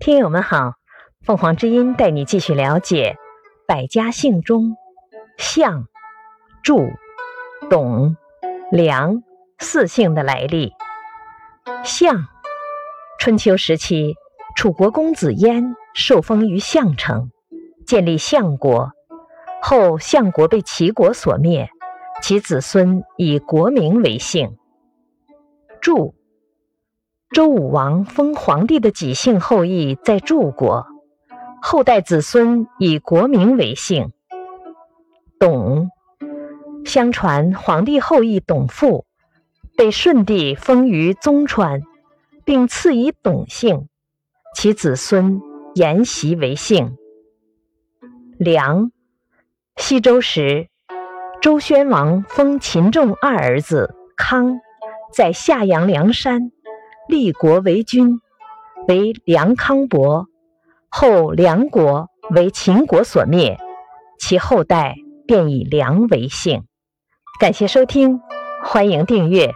听友们好，凤凰之音带你继续了解百家姓中项、祝、董、梁四姓的来历。项，春秋时期，楚国公子嫣受封于项城，建立项国。后项国被齐国所灭，其子孙以国名为姓。祝。周武王封皇帝的己姓后裔在祝国，后代子孙以国名为姓。董，相传皇帝后裔董父被舜帝封于宗川，并赐以董姓，其子孙沿袭为姓。梁，西周时，周宣王封秦仲二儿子康在夏阳梁山。立国为君，为梁康伯。后梁国为秦国所灭，其后代便以梁为姓。感谢收听，欢迎订阅。